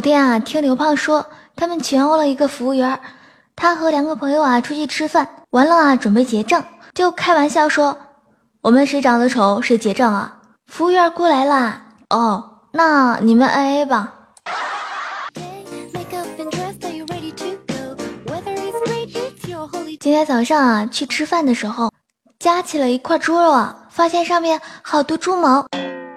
昨天啊，听刘胖说，他们群殴了一个服务员，他和两个朋友啊出去吃饭，完了啊准备结账，就开玩笑说，我们谁长得丑谁结账啊。服务员过来啦，哦，那你们 A A 吧。今天早上啊去吃饭的时候，夹起了一块猪肉啊，发现上面好多猪毛，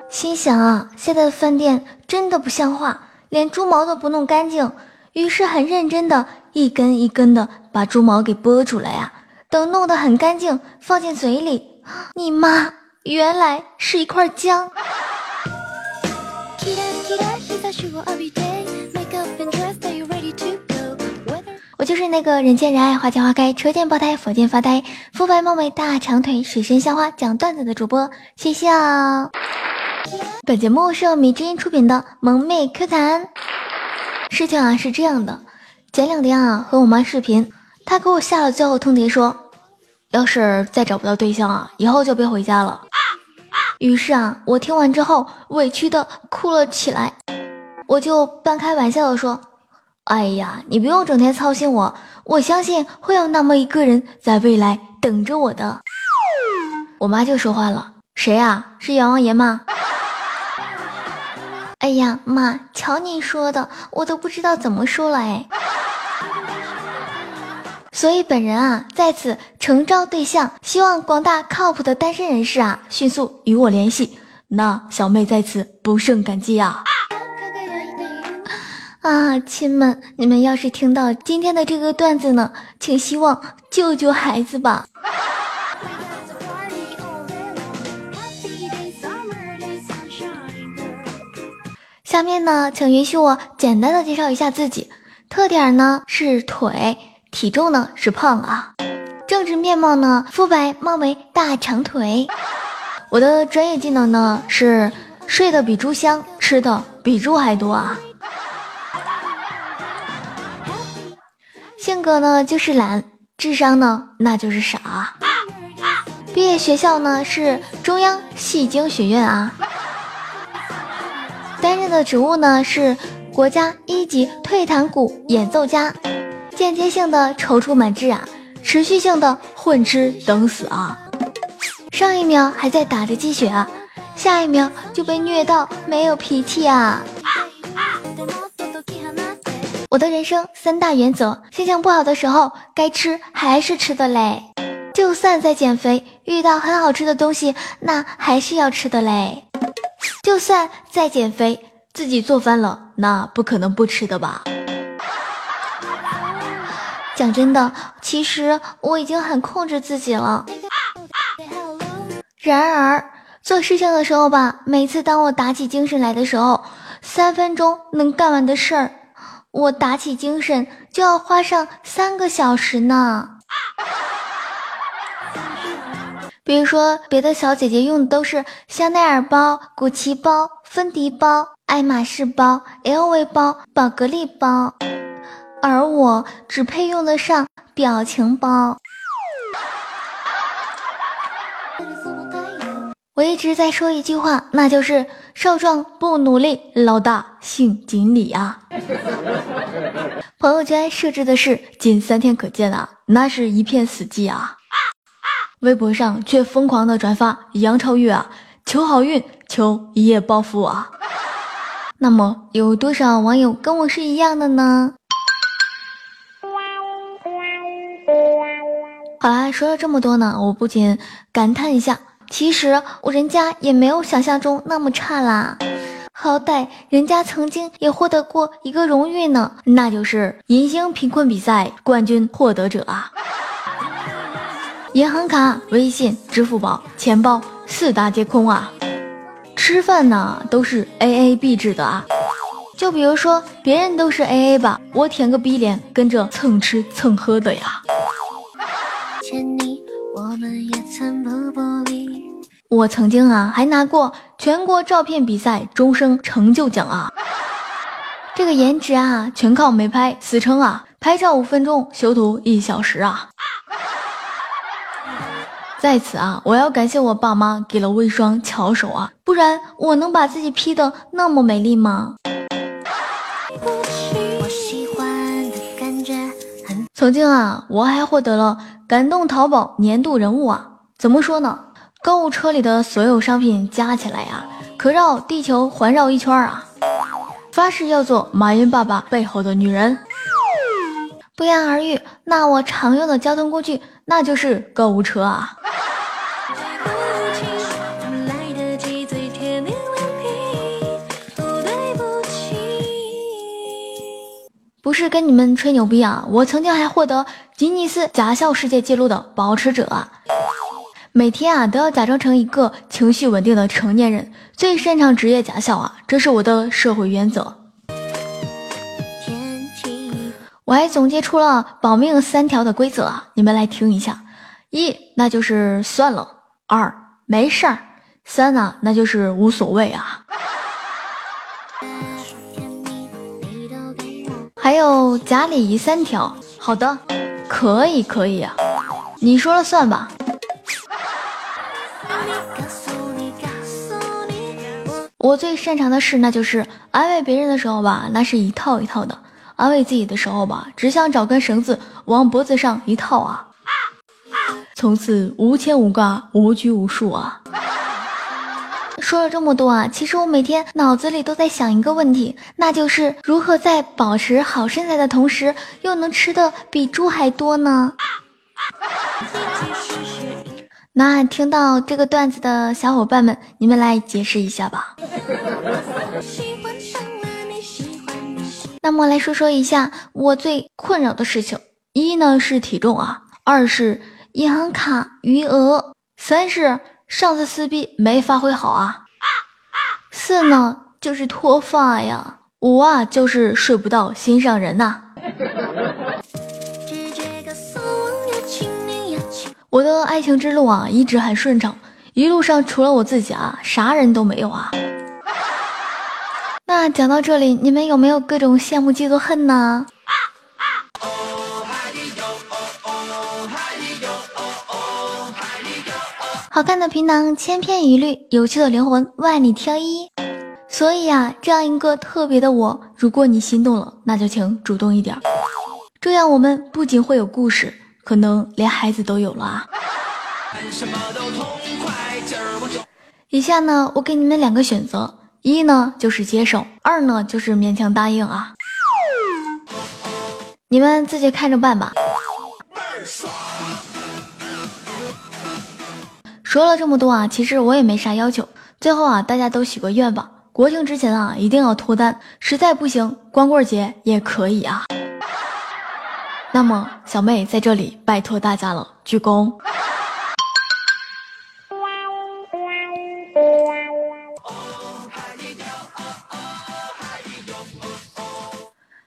心想啊，现在的饭店真的不像话。连猪毛都不弄干净，于是很认真的一根一根的把猪毛给剥出来呀。等弄得很干净，放进嘴里，你妈，原来是一块姜。我就是那个人见人爱花见花开，车见爆胎佛见发呆，肤白貌美大长腿，水深香花讲段子的主播，谢谢啊。本节目是由米之音出品的萌妹 Q 弹。事情啊是这样的，前两天啊和我妈视频，她给我下了最后通牒，说要是再找不到对象啊，以后就别回家了。于是啊，我听完之后委屈的哭了起来，我就半开玩笑的说：“哎呀，你不用整天操心我，我相信会有那么一个人在未来等着我的。”我妈就说话了：“谁呀？是阎王爷吗？”哎呀妈！瞧您说的，我都不知道怎么说了哎。所以本人啊在此诚招对象，希望广大靠谱的单身人士啊迅速与我联系。那小妹在此不胜感激啊！啊，亲们，你们要是听到今天的这个段子呢，请希望救救孩子吧。下面呢，请允许我简单的介绍一下自己，特点呢是腿，体重呢是胖啊，政治面貌呢肤白貌美大长腿，我的专业技能呢是睡得比猪香，吃的比猪还多啊，性格呢就是懒，智商呢那就是傻，毕业学校呢是中央戏精学院啊。担任的职务呢是国家一级退堂鼓演奏家，间接性的踌躇满志啊，持续性的混吃等死啊，上一秒还在打着鸡血啊，下一秒就被虐到没有脾气啊。我的人生三大原则：心情不好的时候该吃还是吃的嘞，就算在减肥遇到很好吃的东西，那还是要吃的嘞。就算再减肥，自己做饭了，那不可能不吃的吧？讲真的，其实我已经很控制自己了。然而做事情的时候吧，每次当我打起精神来的时候，三分钟能干完的事儿，我打起精神就要花上三个小时呢。比如说，别的小姐姐用的都是香奈儿包、古奇包、芬迪包、爱马仕包、LV 包、宝格丽包，而我只配用得上表情包。我一直在说一句话，那就是少壮不努力，老大姓锦鲤啊。朋友圈设置的是仅三天可见啊，那是一片死寂啊。微博上却疯狂的转发杨超越啊，求好运，求一夜暴富啊！那么有多少网友跟我是一样的呢？好啦，说了这么多呢，我不仅感叹一下，其实我人家也没有想象中那么差啦，好歹人家曾经也获得过一个荣誉呢，那就是银星贫困比赛冠军获得者啊。银行卡、微信、支付宝、钱包四大皆空啊！吃饭呢都是 A A B 制的啊！就比如说别人都是 A A 吧，我舔个逼脸跟着蹭吃蹭喝的呀！我曾经啊还拿过全国照片比赛终生成就奖啊！这个颜值啊全靠美拍，死撑啊！拍照五分钟，修图一小时啊！在此啊，我要感谢我爸妈给了我一双巧手啊，不然我能把自己 P 的那么美丽吗？曾经啊，我还获得了感动淘宝年度人物啊！怎么说呢？购物车里的所有商品加起来呀，可绕地球环绕一圈啊！发誓要做马云爸爸背后的女人。不言而喻，那我常用的交通工具那就是购物车啊。不是跟你们吹牛逼啊！我曾经还获得吉尼斯假笑世界纪录的保持者，每天啊都要假装成一个情绪稳定的成年人，最擅长职业假笑啊，这是我的社会原则。我还总结出了保命三条的规则啊，你们来听一下：一，那就是算了；二，没事儿；三呢，那就是无所谓啊。还有假礼仪三条，好的，可以可以啊，你说了算吧。我最擅长的事，那就是安慰别人的时候吧，那是一套一套的；安慰自己的时候吧，只想找根绳子往脖子上一套啊，从此无牵无挂，无拘无束啊。说了这么多啊，其实我每天脑子里都在想一个问题，那就是如何在保持好身材的同时，又能吃的比猪还多呢？那听到这个段子的小伙伴们，你们来解释一下吧。那么来说说一下我最困扰的事情：一呢是体重啊，二是银行卡余额，三是。上次撕逼没发挥好啊，四呢就是脱发呀，五啊就是睡不到心上人呐。我的爱情之路啊一直很顺畅，一路上除了我自己啊，啥人都没有啊。那讲到这里，你们有没有各种羡慕嫉妒恨呢？好看的皮囊千篇一律，有趣的灵魂万里挑一。所以呀，这样一个特别的我，如果你心动了，那就请主动一点，这样我们不仅会有故事，可能连孩子都有了啊。以下呢，我给你们两个选择：一呢就是接受，二呢就是勉强答应啊。你们自己看着办吧。说了这么多啊，其实我也没啥要求。最后啊，大家都许个愿吧，国庆之前啊，一定要脱单。实在不行，光棍节也可以啊。那么，小妹在这里拜托大家了，鞠躬。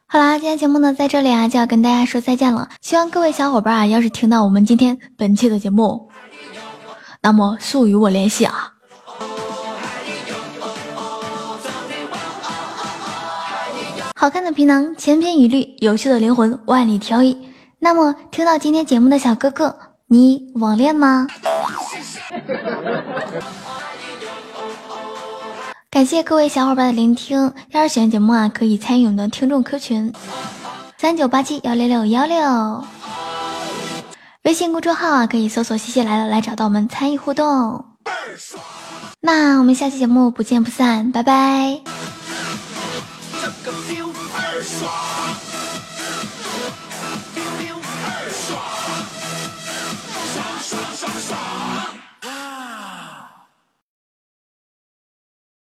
好啦，今天节目呢，在这里啊，就要跟大家说再见了。希望各位小伙伴啊，要是听到我们今天本期的节目。那么速与我联系啊！好看的皮囊千篇一律，有趣的灵魂万里挑一。那么听到今天节目的小哥哥，你网恋吗？感谢各位小伙伴的聆听。要是喜欢节目啊，可以参与我们的听众 Q 群：三九八七幺六六幺六。微信公众号啊，可以搜索“西西来了”来找到我们参与互动。那我们下期节目不见不散，拜拜。